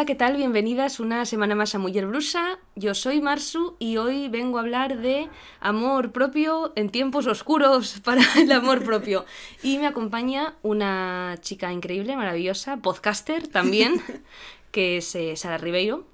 Hola, ¿qué tal? Bienvenidas una semana más a Mujer Brusa. Yo soy Marsu y hoy vengo a hablar de amor propio en tiempos oscuros para el amor propio. Y me acompaña una chica increíble, maravillosa, podcaster también, que es eh, Sara Ribeiro.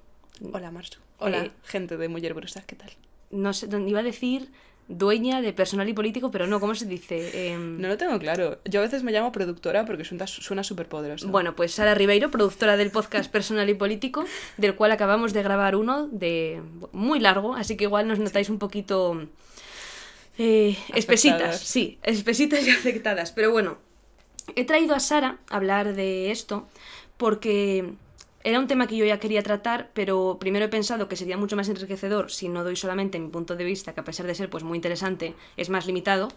Hola, Marsu. Hola, Eh, gente de Mujer Brusa, ¿qué tal? No sé, iba a decir dueña de personal y político, pero no, ¿cómo se dice? Em, No lo tengo claro. Yo a veces me llamo productora porque suena súper poderoso. Bueno, pues Sara Ribeiro, productora del podcast Personal y Político, del cual acabamos de grabar uno de muy largo, así que igual nos notáis un poquito eh, espesitas, sí, espesitas y afectadas. Pero bueno, he traído a Sara a hablar de esto porque era un tema que yo ya quería tratar, pero primero he pensado que sería mucho más enriquecedor si no doy solamente mi punto de vista, que a pesar de ser pues muy interesante, es más limitado,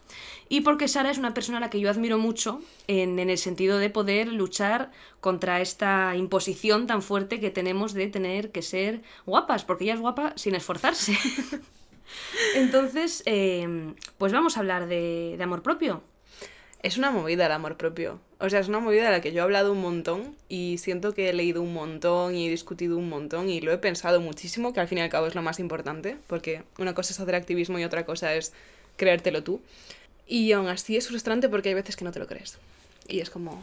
y porque Sara es una persona a la que yo admiro mucho en, en el sentido de poder luchar contra esta imposición tan fuerte que tenemos de tener que ser guapas, porque ella es guapa sin esforzarse. Entonces, eh, pues vamos a hablar de, de amor propio. Es una movida el amor propio. O sea, es una movida de la que yo he hablado un montón y siento que he leído un montón y he discutido un montón y lo he pensado muchísimo, que al fin y al cabo es lo más importante, porque una cosa es hacer activismo y otra cosa es creértelo tú. Y aún así es frustrante porque hay veces que no te lo crees. Y es como...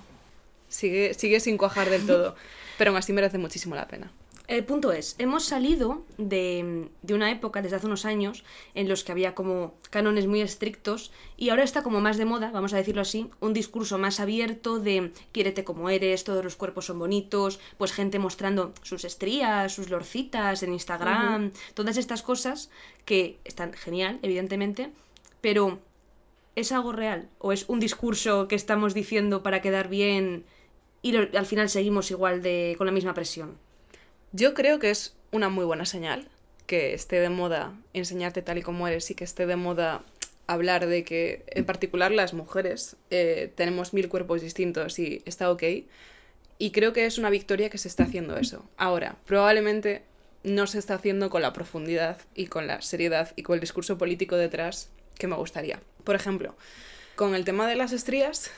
Sigue, sigue sin cuajar del todo, pero aún así merece muchísimo la pena. El punto es, hemos salido de, de una época, desde hace unos años, en los que había como cánones muy estrictos y ahora está como más de moda, vamos a decirlo así, un discurso más abierto de quiérete como eres, todos los cuerpos son bonitos, pues gente mostrando sus estrías, sus lorcitas en Instagram, todas estas cosas que están genial, evidentemente, pero ¿es algo real? ¿O es un discurso que estamos diciendo para quedar bien y lo- al final seguimos igual de con la misma presión? Yo creo que es una muy buena señal que esté de moda enseñarte tal y como eres y que esté de moda hablar de que en particular las mujeres eh, tenemos mil cuerpos distintos y está ok. Y creo que es una victoria que se está haciendo eso. Ahora, probablemente no se está haciendo con la profundidad y con la seriedad y con el discurso político detrás que me gustaría. Por ejemplo, con el tema de las estrías,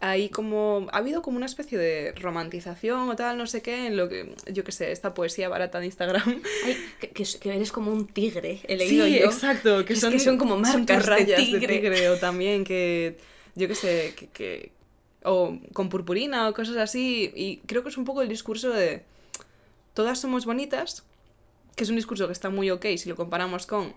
hay como ha habido como una especie de romantización o tal, no sé qué, en lo que yo qué sé, esta poesía barata de Instagram. Ay, que, eres como un tigre, he Sí, leído yo. exacto, que son, que son como son marcas de rayas tigre. o también que yo qué sé, que, que- o con purpurina o cosas así y creo que es un poco el discurso de todas somos bonitas, que es un discurso que está muy ok si lo comparamos con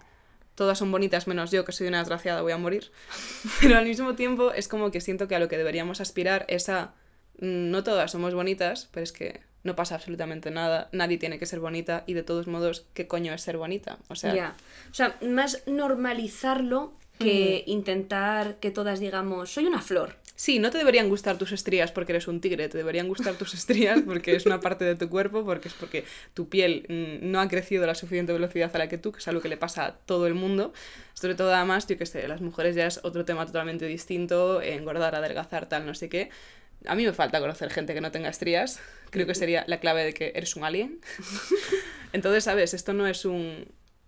todas son bonitas menos yo, que soy una desgraciada, voy a morir. Pero al mismo tiempo es como que siento que a lo que deberíamos aspirar es a mm, no todas somos bonitas, pero es que no pasa absolutamente nada, nadie tiene que ser bonita y de todos modos, ¿qué coño es ser bonita? O sea, Ya. O sea, más normalizarlo que intentar que todas digamos, soy una flor. Sí, no te deberían gustar tus estrías porque eres un tigre, te deberían gustar tus estrías porque es una parte de tu cuerpo, porque es porque tu piel mm, no ha crecido a la suficiente velocidad a la que tú, que es algo que le pasa a todo el mundo. Sobre todo, además, yo que sé, las mujeres ya es otro tema totalmente distinto, engordar, adelgazar, tal, no sé qué. A mí me falta conocer gente que no tenga estrías, creo que sería la clave de que eres un alien. Entonces, ¿sabes? Esto no es un...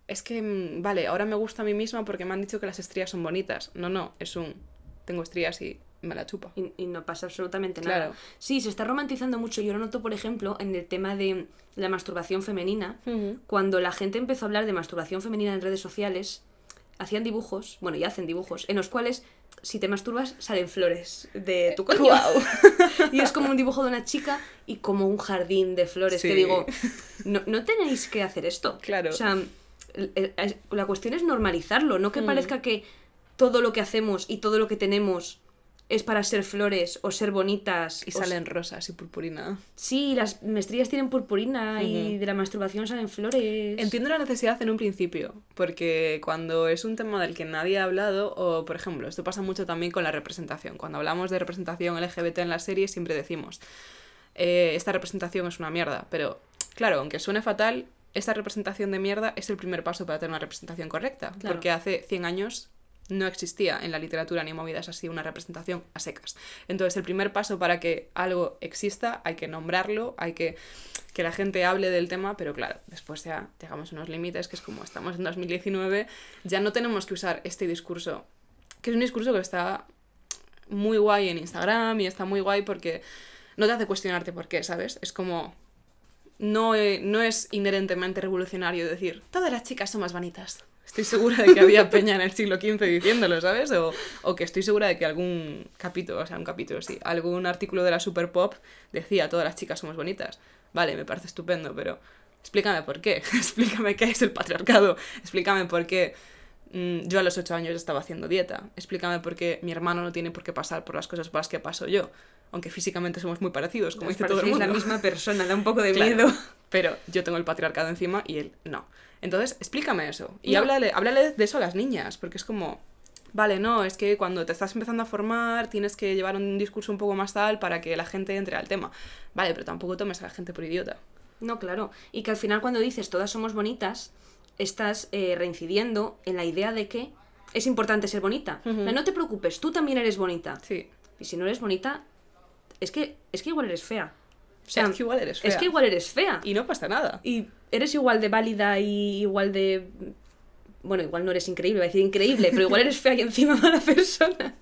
Es que, mm, vale, ahora me gusta a mí misma porque me han dicho que las estrías son bonitas. No, no, es un... Tengo estrías y me la chupa. Y, y no pasa absolutamente Claro. nada. Sí, se está romantizando mucho. Yo lo noto, por ejemplo, en el tema de la masturbación femenina. Cuando la gente empezó a hablar de masturbación femenina en redes sociales, hacían dibujos, bueno, y hacen dibujos, en los cuales si te masturbas salen flores de tu coño. Guau. y es como un dibujo de una chica y como un jardín de flores. Que Sí. digo, no, no tenéis que hacer esto. Claro. O sea, la cuestión es normalizarlo, no que Mm. parezca que todo lo que hacemos y todo lo que tenemos es para ser flores o ser bonitas. Y o salen rosas y purpurina. Sí, las mestrillas tienen purpurina y de la masturbación salen flores. Entiendo la necesidad en un principio, porque cuando es un tema del que nadie ha hablado, o por ejemplo, esto pasa mucho también con la representación. Cuando hablamos de representación LGBT en la serie, siempre decimos, eh, esta representación es una mierda, pero claro, aunque suene fatal, esta representación de mierda es el primer paso para tener una representación correcta, Claro. porque hace 100 años no existía en la literatura ni movidas así una representación a secas. Entonces, el primer paso para que algo exista, hay que nombrarlo, hay que que la gente hable del tema, pero claro, después ya llegamos a unos límites que es como estamos en 2019, ya no tenemos que usar este discurso, que es un discurso que está muy guay en Instagram y está muy guay porque no te hace cuestionarte por qué, ¿sabes? Es como no, eh, no es inherentemente revolucionario decir, todas las chicas son más bonitas. Estoy segura de que había peña en el siglo XV diciéndolo, ¿sabes? O, o, que estoy segura de que algún capítulo, o sea, un capítulo, sí, algún artículo de la Super Pop decía, todas las chicas somos bonitas. Vale, me parece estupendo, pero explícame por qué. explícame qué es el patriarcado. Explícame por qué mm, yo a los ocho años estaba haciendo dieta. Explícame por qué mi hermano no tiene por qué pasar por las cosas por las que paso yo. Aunque físicamente somos muy parecidos, como dice todo el mundo. la misma persona, da un poco de miedo. Pero yo tengo el patriarcado encima y él no. Entonces, explícame eso. Y háblale, háblale de eso a las niñas, porque es como, vale, no, es que cuando te estás empezando a formar tienes que llevar un discurso un poco más tal para que la gente entre al tema. Vale, pero tampoco tomes a la gente por idiota. No, claro. Y que al final cuando dices todas somos bonitas, estás eh, reincidiendo en la idea de que es importante ser bonita. no te preocupes, tú también eres bonita. Sí. Y si no eres bonita, es que, es que igual eres fea. O sea, es que igual eres fea. Es que igual eres fea. Y no pasa nada. Y eres igual de válida y igual de... Bueno, igual no eres increíble, voy a decir increíble, pero igual eres fea y encima mala persona.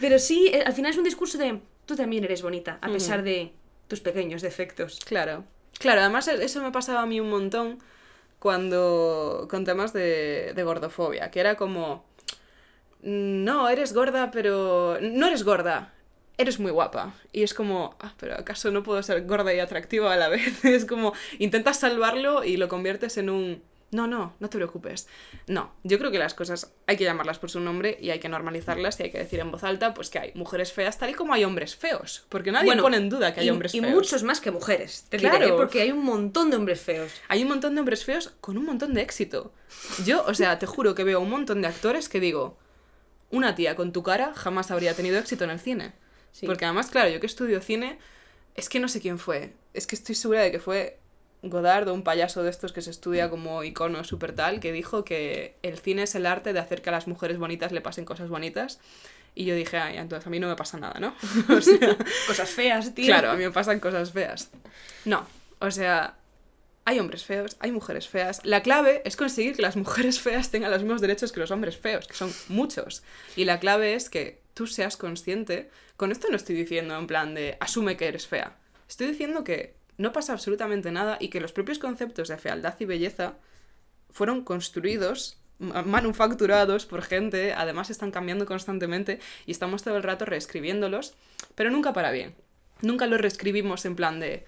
Pero sí, eh, al final es un discurso de tú también eres bonita, a pesar de tus pequeños defectos. Claro. Claro, además e-, eso me pasaba a mí un montón cuando... con temas de, de gordofobia, que era como... No, eres gorda, pero... No eres gorda, eres muy guapa. Y es como, ah, pero ¿acaso no puedo ser gorda y atractiva a la vez? es como, intentas salvarlo y lo conviertes en un, no, no, no te preocupes. No, yo creo que las cosas hay que llamarlas por su nombre y hay que normalizarlas y hay que decir en voz alta pues que hay mujeres feas tal y como hay hombres feos. Porque nadie pone en duda que hay hombres feos. Y muchos más que mujeres. Te claro. porque hay un montón de hombres feos. Hay un montón de hombres feos con un montón de éxito. Yo, o sea, te juro que veo un montón de actores que digo, una tía con tu cara jamás habría tenido éxito en el cine. Porque además, claro, yo que estudio cine, es que no sé quién fue. Es que estoy segura de que fue Godard o un payaso de estos que se estudia como icono super tal, que dijo que el cine es el arte de hacer que a las mujeres bonitas le pasen cosas bonitas. Y yo dije, ay, entonces a mí no me pasa nada, ¿no? o sea, cosas feas, tío. Claro, a mí me pasan cosas feas. No, o sea, hay hombres feos, hay mujeres feas. La clave es conseguir que las mujeres feas tengan los mismos derechos que los hombres feos, que son muchos. Y la clave es que tú seas consciente. Con esto no estoy diciendo en plan de asume que eres fea. Estoy diciendo que no pasa absolutamente nada y que los propios conceptos de fealdad y belleza fueron construidos, manufacturados por gente, además están cambiando constantemente y estamos todo el rato reescribiéndolos, pero nunca para bien. Nunca los reescribimos en plan de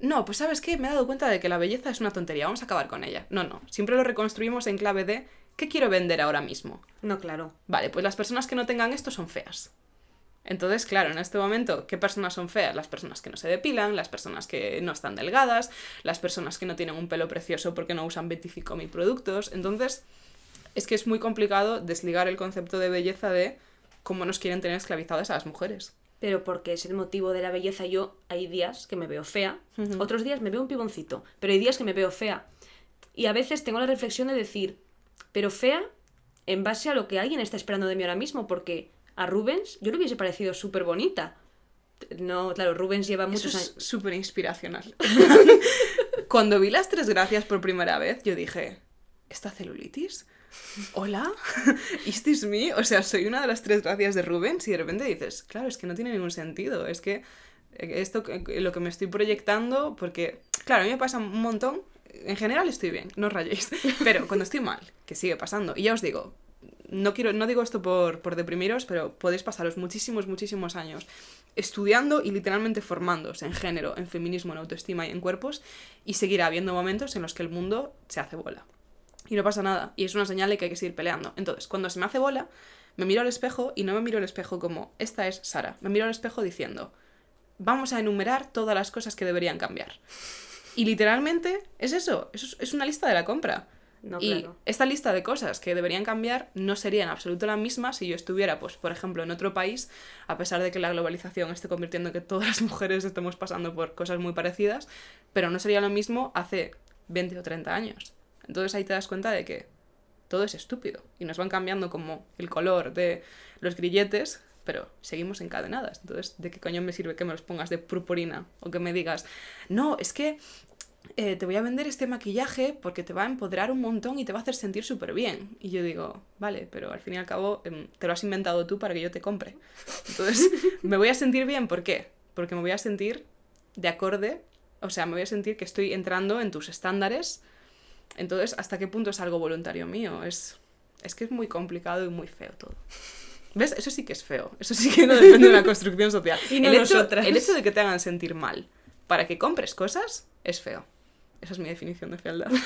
no, pues sabes qué, me he dado cuenta de que la belleza es una tontería, vamos a acabar con ella. No, no, siempre lo reconstruimos en clave de ¿qué quiero vender ahora mismo? No, claro. Vale, pues las personas que no tengan esto son feas. Entonces, claro, en este momento, ¿qué personas son feas? Las personas que no se depilan, las personas que no están delgadas, las personas que no tienen un pelo precioso porque no usan 25.000 productos. Entonces, es que es muy complicado desligar el concepto de belleza de cómo nos quieren tener esclavizadas a las mujeres pero porque es el motivo de la belleza. Yo hay días que me veo fea, otros días me veo un piboncito, pero hay días que me veo fea. Y a veces tengo la reflexión de decir, pero fea en base a lo que alguien está esperando de mí ahora mismo, porque a Rubens yo le hubiese parecido súper bonita. No, claro, Rubens lleva muchos años. Súper inspiracional. Cuando vi las tres gracias por primera vez, yo dije, ¿esta celulitis? hola, ¿is this me? O sea, soy una de las tres gracias de Rubens y de repente dices, claro, es que no tiene ningún sentido, es que esto, lo que me estoy proyectando, porque, claro, a mí me pasa un montón, en general estoy bien, no os rayéis, pero cuando estoy mal, que sigue pasando, y ya os digo, no quiero, no digo esto por, por deprimiros, pero podéis pasaros muchísimos, muchísimos años estudiando y literalmente formándose en género, en feminismo, en autoestima y en cuerpos, y seguirá habiendo momentos en los que el mundo se hace bola y no pasa nada. Y es una señal de que hay que seguir peleando. Entonces, cuando se me hace bola, me miro al espejo y no me miro al espejo como, esta es Sara. Me miro al espejo diciendo, vamos a enumerar todas las cosas que deberían cambiar. Y literalmente es eso, es una lista de la compra. Y esta lista de cosas que deberían cambiar no sería en absoluto la misma si yo estuviera, pues, por ejemplo, en otro país, a pesar de que la globalización esté convirtiendo que todas las mujeres estemos pasando por cosas muy parecidas, pero no sería lo mismo hace 20 o 30 años. Entonces ahí te das cuenta de que todo es estúpido y nos van cambiando como el color de los grilletes, pero seguimos encadenadas. Entonces, ¿de qué coño me sirve que me los pongas de purpurina o que me digas, no, es que eh, te voy a vender este maquillaje porque te va a empoderar un montón y te va a hacer sentir súper bien. Y yo digo, vale, pero al fin y al cabo em, te lo has inventado tú para que yo te compre. Entonces, me voy a sentir bien, ¿por qué? Porque me voy a sentir de acorde O sea, me voy a sentir que estoy entrando en tus estándares. Entonces, ¿hasta qué punto es algo voluntario mío? Es, es que es muy complicado y muy feo todo. ¿Ves? Eso sí que es feo. Eso sí que no depende de la construcción social. Y no el, hecho, el hecho de que te hagan sentir mal para que compres cosas es feo. Esa es mi definición de fealdad.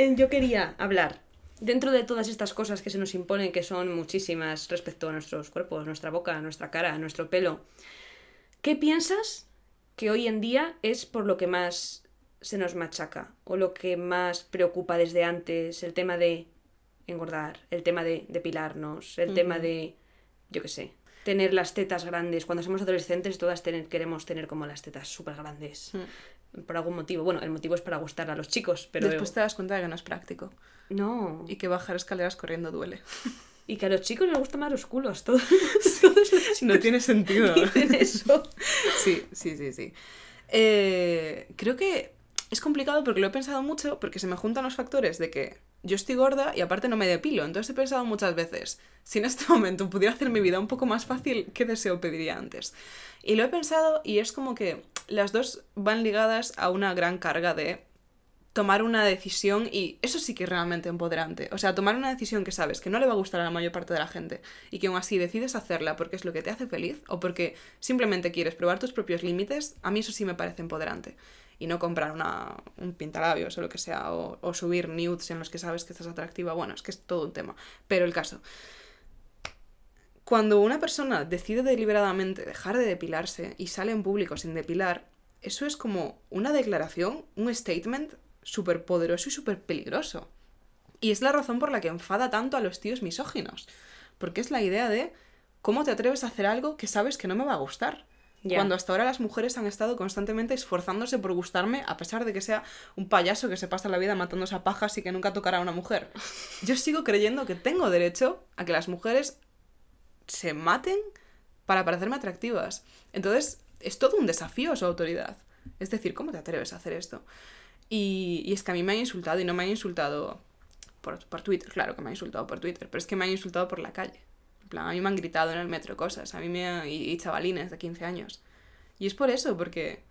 Eh, Yo quería hablar, dentro de todas estas cosas que se nos imponen, que son muchísimas respecto a nuestros cuerpos, nuestra boca, nuestra cara, nuestro pelo, ¿qué piensas que hoy en día es por lo que más se nos machaca o lo que más preocupa desde antes? El tema de engordar, el tema de depilarnos, el tema de, yo qué sé, tener las tetas grandes. Cuando somos adolescentes todas tener- queremos tener como las tetas súper grandes. Por algún motivo. Bueno, el motivo es para gustar a los chicos, pero... Después te das cuenta de que no es práctico. No. Y que bajar escaleras corriendo duele. Y que a los chicos les gustan más los culos. Todos, todos los chicos No tiene sentido. dicen eso. Sí, sí, sí, sí. Eh, creo que es complicado porque lo he pensado mucho, porque se me juntan los factores de que yo estoy gorda y aparte no me depilo. Entonces he pensado muchas veces, si en este momento pudiera hacer mi vida un poco más fácil, ¿qué deseo pediría antes? Y lo he pensado y es como que las dos van ligadas a una gran carga de tomar una decisión y eso sí que es realmente empoderante. O sea, tomar una decisión que sabes que no le va a gustar a la mayor parte de la gente y que aún así decides hacerla porque es lo que te hace feliz o porque simplemente quieres probar tus propios límites, a mí eso sí me parece empoderante. Y no comprar una, un pintalabios o lo que sea, o, o subir nudes en los que sabes que estás atractiva. Bueno, es que es todo un tema. Pero el caso. Cuando una persona decide deliberadamente dejar de depilarse y sale en público sin depilar, eso es como una declaración, un statement súper poderoso y súper peligroso. Y es la razón por la que enfada tanto a los tíos misóginos. Porque es la idea de cómo te atreves a hacer algo que sabes que no me va a gustar. Ya. Cuando hasta ahora las mujeres han estado constantemente esforzándose por gustarme, a pesar de que sea un payaso que se pasa la vida matándose a pajas y que nunca tocará a una mujer. Yo sigo creyendo que tengo derecho a que las mujeres se maten para parecerme atractivas. Entonces, es todo un desafío a su autoridad. Es decir, ¿cómo te atreves a hacer esto? Y, y es que a mí me han insultado y no me han insultado por, por Twitter, claro que me han insultado por Twitter, pero es que me han insultado por la calle. En plan, a mí me han gritado en el metro cosas, a mí me han, y, y chavalines de 15 años. Y es por eso, porque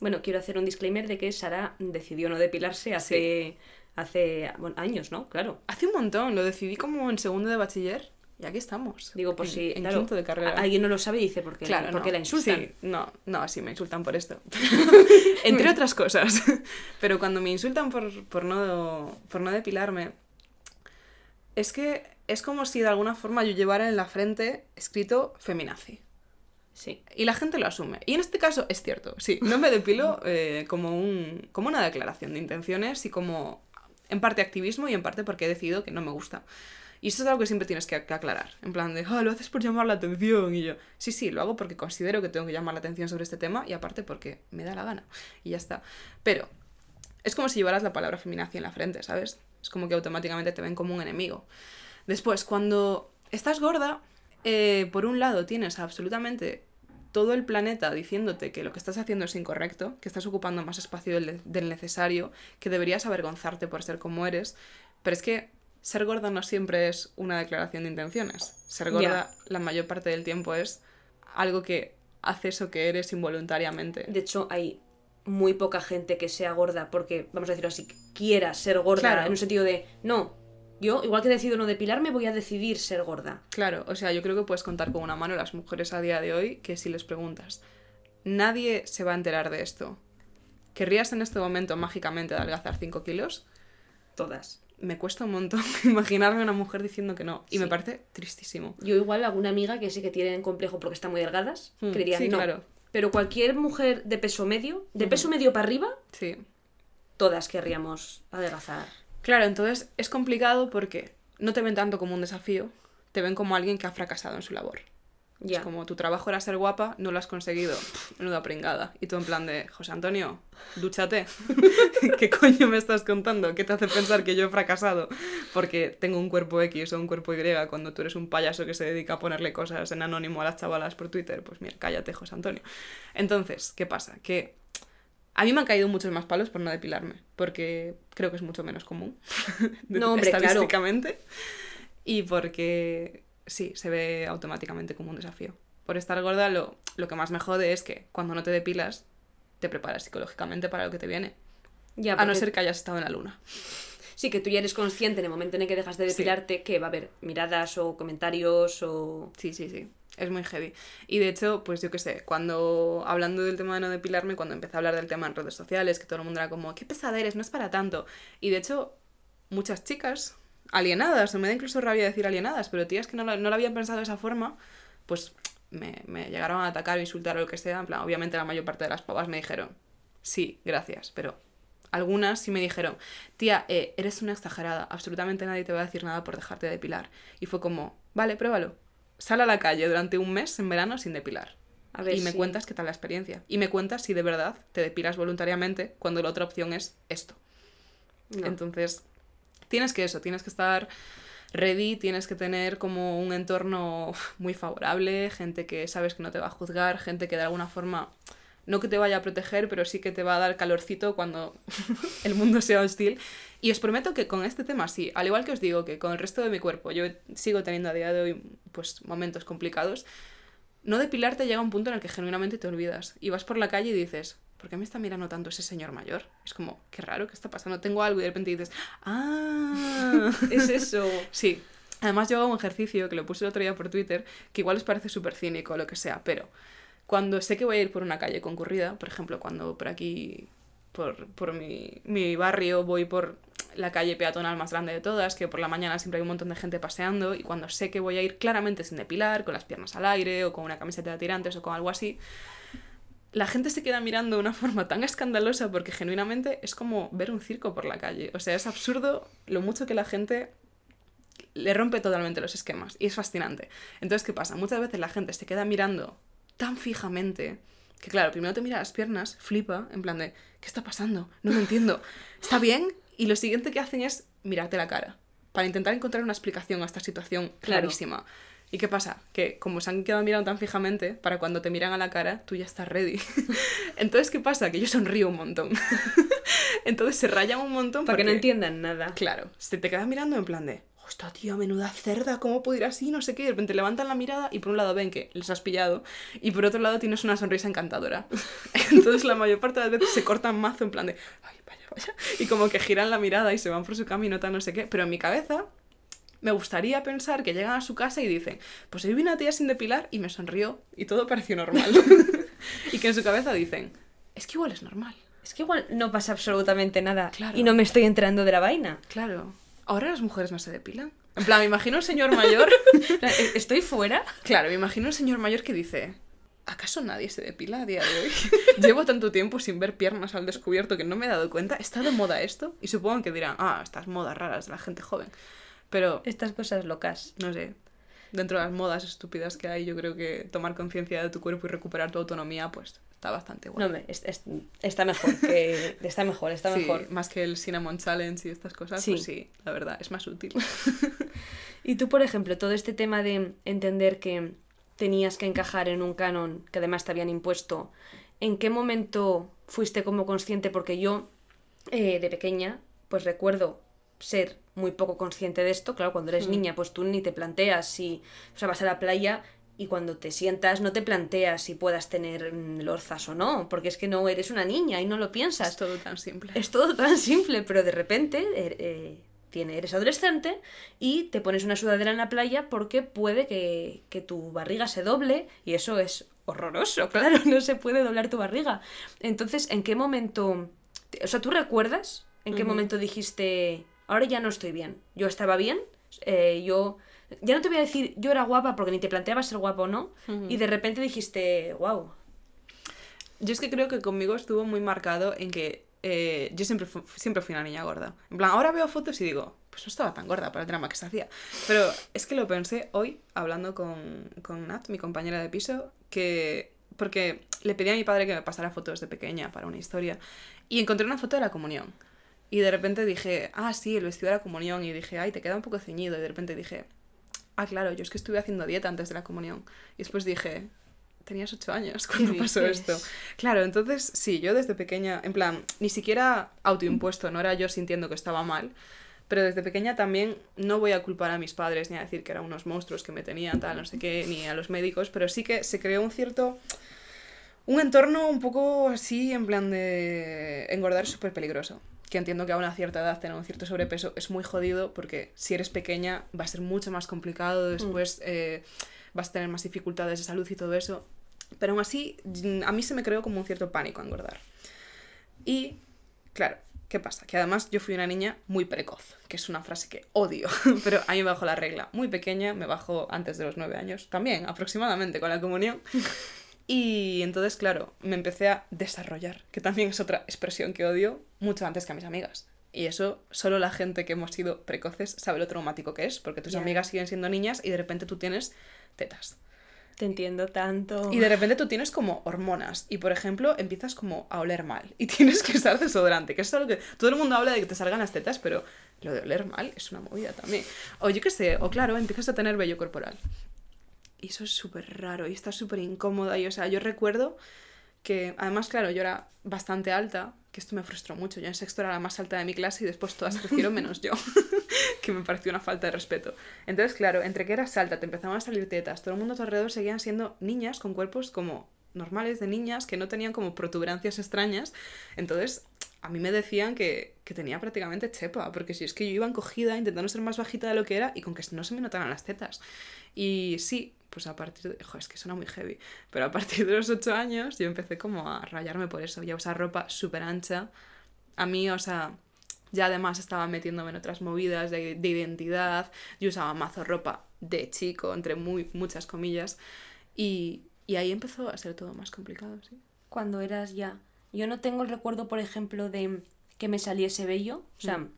Bueno, quiero hacer un disclaimer de que Sara decidió no depilarse hace, hace bueno, años, ¿no? Claro. hace un montón, lo decidí como en segundo de bachiller y aquí estamos. Digo, por en, si en claro, quinto de carrera. alguien no lo sabe y dice, ¿por qué, Claro, ¿por qué no. la insultan? Sí, no, no, sí, me insultan por esto. Entre otras cosas. Pero cuando me insultan por, por, no, por no depilarme, es que es como si de alguna forma yo llevara en la frente escrito feminazi. Sí. Y la gente lo asume. Y en este caso es cierto, sí, no me depilo eh, como, un, como una declaración de intenciones y como en parte activismo y en parte porque he decidido que no me gusta. Y eso es algo que siempre tienes que, aclarar. En plan de, ah, lo haces por llamar la atención. Y yo, sí, sí, lo hago porque considero que tengo que llamar la atención sobre este tema y aparte porque me da la gana. Y ya está. Pero es como si llevaras la palabra feminazi en la frente, ¿sabes? Es como que automáticamente te ven como un enemigo. Después, cuando estás gorda, eh, por un lado tienes absolutamente todo el planeta diciéndote que lo que estás haciendo es incorrecto, que estás ocupando más espacio del, del necesario, que deberías avergonzarte por ser como eres, pero es que ser gorda no siempre es una declaración de intenciones. Ser gorda la mayor parte del tiempo es algo que hace eso que eres involuntariamente. De hecho, hay muy poca gente que sea gorda porque, vamos a decirlo así, quiera ser gorda. Claro. En un sentido de, no, yo, igual que decido no depilarme, voy a decidir ser gorda. Claro, o sea, yo creo que puedes contar con una mano las mujeres a día de hoy que si les preguntas, nadie se va a enterar de esto. ¿Querrías en este momento mágicamente adelgazar 5 kilos? Todas. Me cuesta un montón imaginarme a una mujer diciendo que no. Y me parece tristísimo. Yo igual alguna amiga que sí que tienen complejo porque están muy delgadas, Hmm, creería sí, no. claro. Pero cualquier mujer de peso medio, de peso medio para arriba, Sí. todas querríamos adelgazar. Claro, entonces es complicado porque no te ven tanto como un desafío, te ven como alguien que ha fracasado en su labor. Ya. Es como tu trabajo era ser guapa, no lo has conseguido. Menuda pringada. Y tú en plan de, José Antonio, dúchate. ¿Qué coño me estás contando? ¿Qué te hace pensar que yo he fracasado? Porque tengo un cuerpo X o un cuerpo Y cuando tú eres un payaso que se dedica a ponerle cosas en anónimo a las chavalas por Twitter. Pues mira, cállate, José Antonio. Entonces, ¿qué pasa? Que a mí me han caído muchos más palos por no depilarme, porque creo que es mucho menos común. No, hombre, claro. estadísticamente. Y porque sí, se ve automáticamente como un desafío. Por estar gorda, lo, lo que más me jode es que cuando no te depilas, te preparas psicológicamente para lo que te viene. Ya, A no ser que hayas estado en la luna. Sí, que tú ya eres consciente en el momento en el que dejas de depilarte que va a haber miradas o comentarios o... Sí, sí, sí. Es muy heavy. Y de hecho, pues yo qué sé, cuando, hablando del tema de no depilarme, cuando empecé a hablar del tema en redes sociales, que todo el mundo era como, qué pesada eres, no es para tanto. Y de hecho, muchas chicas alienadas, o me da incluso rabia decir alienadas, pero tías que no lo, no lo habían pensado de esa forma, pues me, llegaron a atacar o insultar o lo que sea. En plan, obviamente la mayor parte de las pavas me dijeron, sí, gracias, pero algunas sí me dijeron, tía, eh, eres una exagerada, absolutamente nadie te va a decir nada por dejarte de depilar. Y fue como, vale, pruébalo. Sal a la calle durante un mes en verano sin depilar. A ver y me si- cuentas qué tal la experiencia. Y me cuentas si de verdad te depilas voluntariamente cuando la otra opción es esto. No. Entonces, tienes que eso, tienes que estar ready, tienes que tener como un entorno muy favorable, gente que sabes que no te va a juzgar, gente que de alguna forma no que te vaya a proteger, pero sí que te va a dar calorcito cuando el mundo sea hostil. Y os prometo que con este tema sí, al igual que os digo que con el resto de mi cuerpo yo sigo teniendo a día de hoy pues momentos complicados, no depilarte llega a un punto en el que genuinamente te olvidas y vas por la calle y dices, ¿por qué me está mirando tanto ese señor mayor? Es como, qué raro, ¿qué está pasando? Tengo algo y de repente dices, ¡ah! Es eso. Sí. Además, yo hago un ejercicio que lo puse el otro día por Twitter, que igual os parece súper cínico o lo que sea, pero cuando sé que voy a ir por una calle concurrida, por ejemplo, cuando por aquí, por, por mi, mi barrio, voy por la calle peatonal más grande de todas, que por la mañana siempre hay un montón de gente paseando, y cuando sé que voy a ir claramente sin depilar, con las piernas al aire, o con una camiseta de tirantes, o con algo así, la gente se queda mirando de una forma tan escandalosa porque genuinamente es como ver un circo por la calle. O sea, es absurdo lo mucho que la gente le rompe totalmente los esquemas y es fascinante. Entonces, ¿qué pasa? Muchas veces la gente se queda mirando tan fijamente que, claro, primero te mira las piernas, flipa, en plan de, ¿qué está pasando? No lo entiendo. ¿Está bien? Y lo siguiente que hacen es mirarte la cara para intentar encontrar una explicación a esta situación Claro. clarísima. ¿Y qué pasa? Que como se han quedado mirando tan fijamente, para cuando te miran a la cara, tú ya estás ready. Entonces, ¿qué pasa? Que yo sonrío un montón. Entonces se rayan un montón Para que no porque- entiendan nada. Claro, se te quedas mirando en plan de, esta tía, menuda cerda, ¿cómo puede ir así? No sé qué. Y de repente levantan la mirada y por un lado ven que les has pillado y por otro lado tienes una sonrisa encantadora. Entonces la mayor parte de las veces se cortan mazo en plan de, ay, vaya, vaya. Y como que giran la mirada y se van por su camino, tal, no sé qué. Pero en mi cabeza me gustaría pensar que llegan a su casa y dicen, pues hoy vi una tía sin depilar y me sonrió y todo pareció normal. y que en su cabeza dicen, es que igual es normal. Es que igual no pasa absolutamente nada Claro. y no me estoy enterando de la vaina. Claro. Ahora las mujeres no se depilan. En plan, me imagino un señor mayor. ¿E- ¿Estoy fuera? Claro, me imagino un señor mayor que dice. ¿Acaso nadie se depila a día de hoy? Llevo tanto tiempo sin ver piernas al descubierto que no me he dado cuenta. ¿Está de moda esto? Y supongo que dirán, ah, estas modas raras de la gente joven. Pero, Estas cosas locas. no sé, dentro de las modas estúpidas que hay, yo creo que tomar conciencia de tu cuerpo y recuperar tu autonomía, pues está bastante No, bueno. hombre, es- es- está mejor, que, está mejor, está Sí, mejor. más que el Cinnamon Challenge y estas cosas, Sí. pues sí, la verdad, es más útil. Y tú, por ejemplo, todo este tema de entender que tenías que encajar en un canon que además te habían impuesto, ¿en qué momento fuiste como consciente? Porque yo, eh, de pequeña, pues recuerdo ser muy poco consciente de esto. Claro, cuando eres Mm. niña, pues tú ni te planteas si, o sea, vas a la playa y cuando te sientas no te planteas si puedas tener mm, lorzas o no, porque es que no eres una niña y no lo piensas. es todo tan simple. Es todo tan simple, pero de repente eh, eh, eres adolescente y te pones una sudadera en la playa porque puede que, que tu barriga se doble y eso es horroroso, claro, no se puede doblar tu barriga. Entonces, ¿en qué momento... O sea, ¿tú recuerdas en qué momento dijiste, ahora ya no estoy bien? Yo estaba bien, eh, yo... Ya no te voy a decir yo era guapa porque ni te planteabas ser guapa o no, y de repente dijiste, wow, Yo es que creo que conmigo estuvo muy marcado en que eh, yo siempre, fu- siempre fui una niña gorda. En plan, ahora veo fotos y digo, pues no estaba tan gorda para el drama que se hacía. Pero es que lo pensé hoy, hablando con, con Nat, mi compañera de piso, que... Porque le pedí a mi padre que me pasara fotos de pequeña para una historia. Y encontré una foto de la comunión. Y de repente dije, ah, sí, el vestido de la comunión. Y dije, ay, te queda un poco ceñido. Y de repente dije, ah, claro, yo es que estuve haciendo dieta antes de la comunión. Y después dije, tenías ocho años cuando pasó dices? esto. Claro, entonces sí, yo desde pequeña, en plan, ni siquiera autoimpuesto, no era yo sintiendo que estaba mal, pero desde pequeña también no voy a culpar a mis padres ni a decir que eran unos monstruos que me tenían, tal, no sé qué, ni a los médicos, pero sí que se creó un cierto Un entorno un poco así, en plan de engordar es súper peligroso. Que entiendo que a una cierta edad tener un cierto sobrepeso es muy jodido porque si eres pequeña va a ser mucho más complicado, después eh, vas a tener más dificultades de salud y todo eso. Pero aún así, mm, a mí se me creó como un cierto pánico a engordar. Y, claro, ¿qué pasa? Que además yo fui una niña muy precoz, que es una frase que odio, pero a mí me bajó la regla. Muy pequeña, me bajó antes de los nueve años, también aproximadamente con la comunión. Y entonces, claro, me empecé a desarrollar, que también es otra expresión que odio, mucho antes que a mis amigas. Y eso solo la gente que hemos sido precoces sabe lo traumático que es, porque tus amigas siguen siendo niñas y de repente tú tienes tetas. Te entiendo tanto. Y de repente tú tienes como hormonas y, por ejemplo, empiezas como a oler mal y tienes que usar desodorante, que es algo que todo el mundo habla de que te salgan las tetas, pero lo de oler mal es una movida también. O yo qué sé, o claro, empiezas a tener vello corporal. Y eso es súper raro y está súper incómoda. Y, o sea, yo recuerdo que, además, claro, yo era bastante alta, que esto me frustró mucho. Yo en sexto era la más alta de mi clase y después todas crecieron menos yo, que me pareció una falta de respeto. Entonces, claro, entre que eras alta, te empezaban a salir tetas, todo el mundo a tu alrededor seguían siendo niñas con cuerpos como normales de niñas que no tenían como protuberancias extrañas. Entonces, a mí me decían que, que tenía prácticamente chepa, porque si es que yo iba encogida intentando ser más bajita de lo que era y con que no se me notaran las tetas. Y sí, pues a partir de... Joder, es que suena muy heavy. Pero a partir de los 8 años yo empecé como a rayarme por eso y a usar ropa súper ancha. A mí, o sea, ya además estaba metiéndome en otras movidas de, de identidad. Yo usaba mazo ropa de chico, entre muy, muchas comillas. Y, y ahí empezó a ser todo más complicado, sí. Cuando eras ya. Yo no tengo el recuerdo, por ejemplo, de que me saliese vello. O sea, Mm.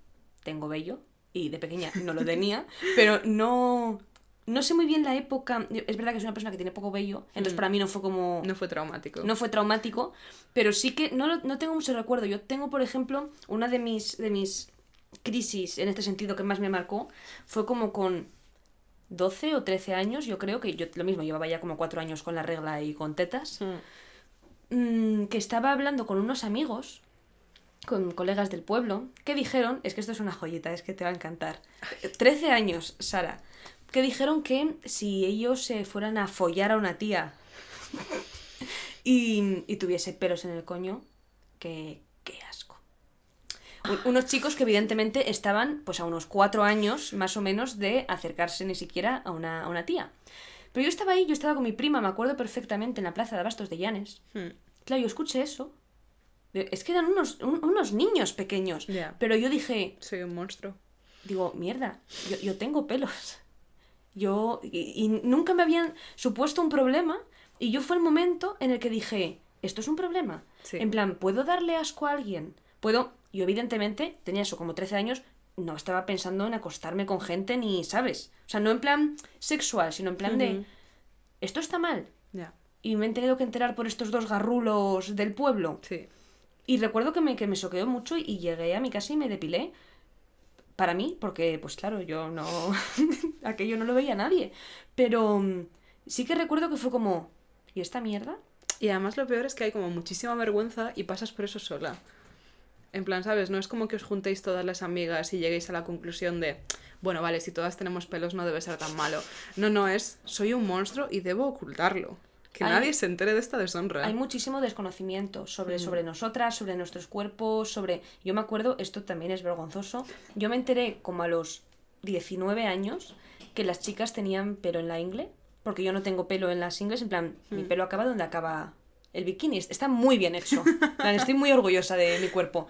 tengo vello y de pequeña no lo tenía, pero no. No sé muy bien la época. Es verdad que soy una persona que tiene poco vello, entonces Mm. para mí no fue como. No fue traumático. no fue traumático, pero sí que no, no tengo mucho recuerdo. Yo tengo, por ejemplo, una de mis, de mis crisis en este sentido que más me marcó fue como con 12 o 13 años, yo creo que yo lo mismo, llevaba ya como 4 años con la regla y con tetas, Mm. mm, que estaba hablando con unos amigos, con colegas del pueblo, que dijeron, es que esto es una joyita, es que te va a encantar, 13 años, Sara, que dijeron que si ellos se fueran a follar a una tía y, y tuviese pelos en el coño, que qué asco. Un- unos chicos que evidentemente estaban pues a unos cuatro años más o menos de acercarse ni siquiera a una, a una tía. Pero yo estaba ahí, yo estaba con mi prima, me acuerdo perfectamente, en la plaza de Abastos de Llanes. Mm. Claro, yo escuché eso. Es que eran unos, un- unos niños pequeños. Pero yo dije, Soy un monstruo. digo, mierda, yo, yo tengo pelos. Yo, y, y nunca me habían supuesto un problema. Y yo fue el momento en el que dije, esto es un problema. Sí. En plan, ¿puedo darle asco a alguien? Puedo, yo evidentemente tenía eso como 13 años, no estaba pensando en acostarme con gente ni, ¿sabes? O sea, no en plan sexual, sino en plan de, esto está mal. Ya. Y me he tenido que enterar por estos dos garrulos del pueblo. Sí. Y recuerdo que me, que me soqueó mucho y llegué a mi casa y me depilé. Para mí, porque, pues claro, yo no. aquello no lo veía nadie. Pero mm, sí que recuerdo que fue como. ¿Y esta mierda? Y además lo peor es que hay como muchísima vergüenza y pasas por eso sola. En plan, ¿sabes? No es como que os juntéis todas las amigas y lleguéis a la conclusión de, bueno, vale, si todas tenemos pelos no debe ser tan malo. No, no, es, soy un monstruo y debo ocultarlo. Que Hay- nadie se entere de esta deshonra. Hay muchísimo desconocimiento sobre, Mm. sobre nosotras, sobre nuestros cuerpos, sobre... Yo me acuerdo, esto también es vergonzoso, yo me enteré como a los 19 años que las chicas tenían pelo en la ingle, porque yo no tengo pelo en las ingles, en plan, mi Mm. pelo acaba donde acaba el bikini, está muy bien hecho, estoy muy orgullosa de mi cuerpo.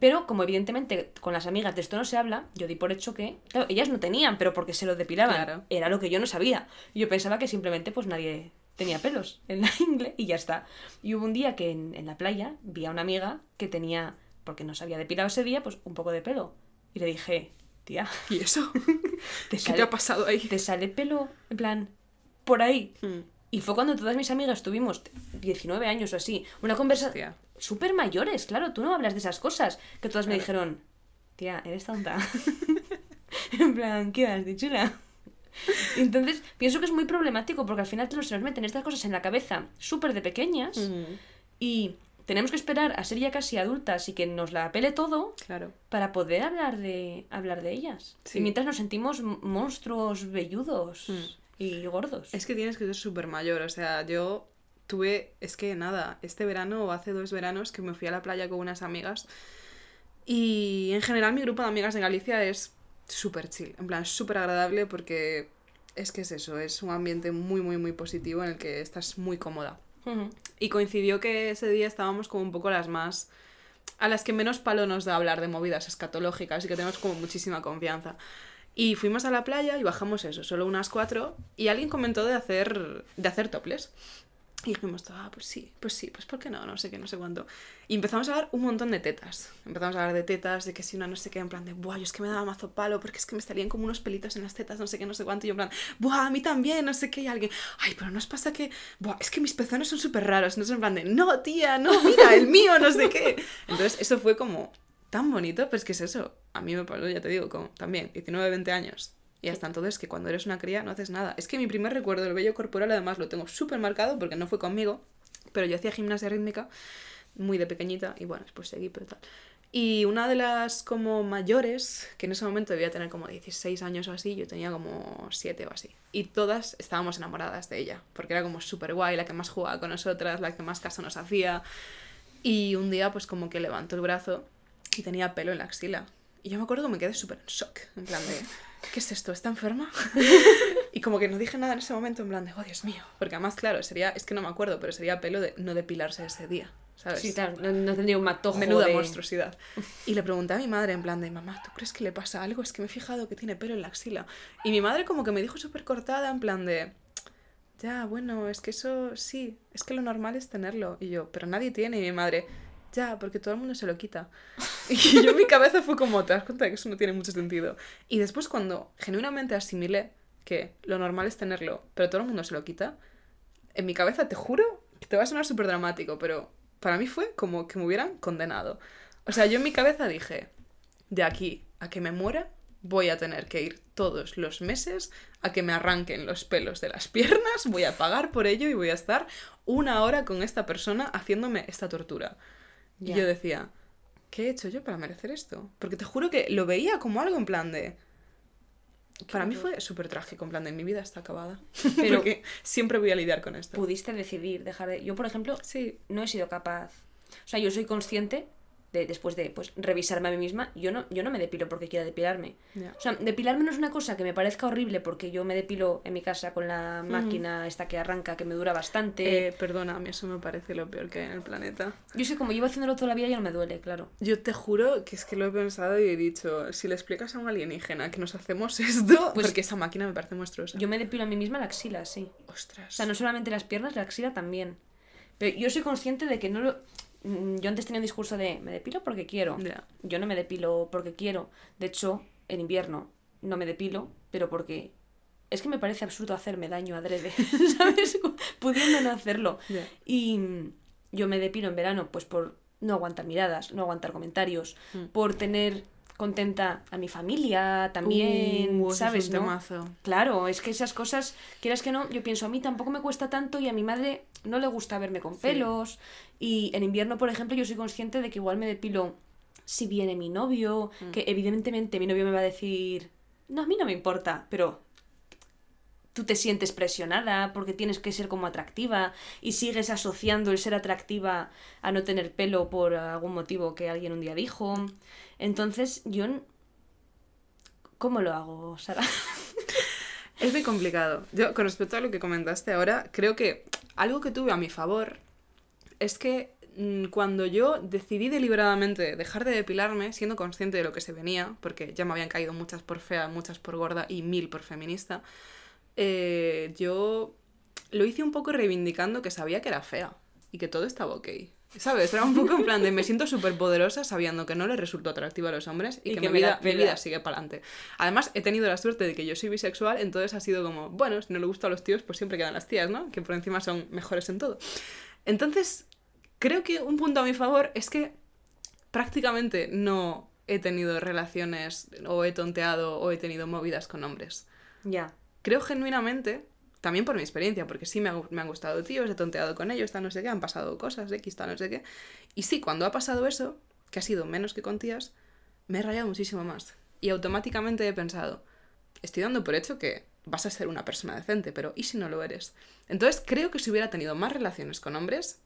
Pero como evidentemente con las amigas de esto no se habla, yo di por hecho que, claro, ellas no tenían, pero porque se lo depilaban. Claro. Era lo que yo no sabía. Yo pensaba que simplemente pues nadie tenía pelos en la ingle y ya está. Y hubo un día que en, en la playa vi a una amiga que tenía, porque no se había depilado ese día, pues un poco de pelo. Y le dije, tía, ¿Y eso? te ¿Qué sale, te ha pasado ahí? te sale pelo, en plan, por ahí. Hmm. Y fue cuando todas mis amigas tuvimos 19 años o así, una conversación súper mayores, claro, tú no hablas de esas cosas. Que todas me dijeron, tía, eres tonta. en plan, ¿qué has dicho, chula? Entonces, pienso que es muy problemático porque al final te nos- se nos meten estas cosas en la cabeza súper de pequeñas y tenemos que esperar a ser ya casi adultas y que nos la pele todo Claro. para poder hablar de, hablar de ellas. Sí. Y mientras nos sentimos monstruos velludos Mm. y gordos. Es que tienes que ser súper mayor, o sea, yo tuve, es que nada, este verano o hace dos veranos que me fui a la playa con unas amigas y en general mi grupo de amigas de Galicia es súper chill, en plan súper agradable porque es que es eso, es un ambiente muy, muy, muy positivo en el que estás muy cómoda. Y coincidió que ese día estábamos como un poco las más... a las que menos palo nos da hablar de movidas escatológicas y que tenemos como muchísima confianza. Y fuimos a la playa y bajamos eso, solo unas cuatro, y alguien comentó de hacer, de hacer toples. Y dijimos, ah, pues sí, pues sí, pues ¿por qué no? No sé qué, no sé cuánto. Y empezamos a hablar un montón de tetas. Empezamos a hablar de tetas, de que si una no sé qué, en plan de, buah, yo es que me daba mazo palo porque es que me salían como unos pelitos en las tetas, no sé qué, no sé cuánto. Y yo en plan, buah, a mí también, no sé qué. Y alguien, ay, pero no os pasa que, buah, es que mis pezones son súper raros. No en plan de, no, tía, no, mira, el mío, no sé qué. Entonces, eso fue como tan bonito, pues que es eso. A mí me pasó, ya te digo, como también, 19, 20 años y hasta entonces que cuando eres una cría no haces nada. Es que mi primer recuerdo del vello corporal además lo tengo súper marcado porque no fue conmigo, pero yo hacía gimnasia rítmica muy de pequeñita y bueno, después seguí, pero tal. Y una de las como mayores, que en ese momento debía tener como 16 años o así, yo tenía como 7 o así. Y todas estábamos enamoradas de ella, porque era como súper guay, la que más jugaba con nosotras, la que más caso nos hacía. Y un día pues como que levantó el brazo y tenía pelo en la axila. Y yo me acuerdo que me quedé súper en shock, en plan de... ¿qué es esto? ¿Está enferma? y como que no dije nada en ese momento, en plan de, oh Dios mío. Porque además, claro, sería, es que no me acuerdo, pero sería pelo de no depilarse ese día. ¿sabes? Sí, claro, no, tendría un matojo. Menuda monstruosidad. Y le pregunté a mi madre, en plan de, mamá, ¿tú crees que le pasa algo? Es que me he fijado que tiene pelo en la axila. Y mi madre, como que me dijo súper cortada, en plan de, ya, bueno, es que eso sí, es que lo normal es tenerlo. Y yo, pero nadie tiene. Y mi madre, ya, porque todo el mundo se lo quita. Y yo en mi cabeza fue como, te das cuenta que eso no tiene mucho sentido. Y después cuando genuinamente asimilé que lo normal es tenerlo, pero todo el mundo se lo quita, en mi cabeza te juro que te va a sonar súper dramático, pero para mí fue como que me hubieran condenado. O sea, yo en mi cabeza dije, de aquí a que me muera, voy a tener que ir todos los meses a que me arranquen los pelos de las piernas, voy a pagar por ello y voy a estar una hora con esta persona haciéndome esta tortura. Y yo decía, ¿qué he hecho yo para merecer esto? Porque te juro que lo veía como algo en plan de... Para mí fue súper trágico, en plan de mi vida está acabada. Pero Porque siempre voy a lidiar con esto. Pudiste decidir dejar de... Yo, por ejemplo, sí. no he sido capaz... O sea, yo soy consciente después de pues, revisarme a mí misma, yo no, yo no me depilo porque quiera depilarme. O sea, depilarme no es una cosa que me parezca horrible porque yo me depilo en mi casa con la máquina esta que arranca, que me dura bastante. Eh, perdona, a mí eso me parece lo peor que hay en el planeta. Yo sé, como llevo haciéndolo toda la vida ya no me duele, claro. Yo te juro que es que lo he pensado y he dicho, si le explicas a un alienígena que nos hacemos esto, pues, porque esa máquina me parece monstruosa. Yo me depilo a mí misma la axila, sí. Ostras. O sea, no solamente las piernas, la axila también. Pero yo soy consciente de que no lo yo antes tenía un discurso de me depilo porque quiero. Yo no me depilo porque quiero. De hecho, en invierno no me depilo, pero porque es que me parece absurdo hacerme daño adrede, ¿sabes? Pudiendo no hacerlo. Y yo me depilo en verano, pues por no aguantar miradas, no aguantar comentarios, mm. por tener contenta a mi familia también, uh, ¿sabes? ¿no? Claro, es que esas cosas, quieras que no, yo pienso, a mí tampoco me cuesta tanto y a mi madre no le gusta verme con pelos. Y en invierno, por ejemplo, yo soy consciente de que igual me depilo si viene mi novio, mm. que evidentemente mi novio me va a decir, no, a mí no me importa, pero tú te sientes presionada porque tienes que ser como atractiva y sigues asociando el ser atractiva a no tener pelo por algún motivo que alguien un día dijo. Entonces, yo... ¿Cómo lo hago, Sara? es muy complicado. Yo, con respecto a lo que comentaste ahora, creo que algo que tuve a mi favor es que mm, cuando yo decidí deliberadamente dejar de depilarme, siendo consciente de lo que se venía, porque ya me habían caído muchas por fea, muchas por gorda y mil por feminista, eh, yo lo hice un poco reivindicando que sabía que era fea y que todo estaba ok. ¿Sabes? Era un poco en plan de me siento súper poderosa sabiendo que no le resultó atractiva a los hombres y, que, mi, vida, mi, vida, sigue para adelante. Además, he tenido la suerte de que yo soy bisexual, entonces ha sido como, bueno, si no le gusta a los tíos, pues siempre quedan las tías, ¿no? Que por encima son mejores en todo. Entonces, creo que un punto a mi favor es que prácticamente no he tenido relaciones o he tonteado o he tenido movidas con hombres. Ya. Creo genuinamente también por mi experiencia, porque sí me, han gustado tíos, he tonteado con ellos, tal no sé qué, han pasado cosas, X, tal no sé qué. Y sí, cuando ha pasado eso, que ha sido menos que con tías, me he rayado muchísimo más. Y automáticamente he pensado, estoy dando por hecho que vas a ser una persona decente, pero ¿y si no lo eres? Entonces creo que si hubiera tenido más relaciones con hombres,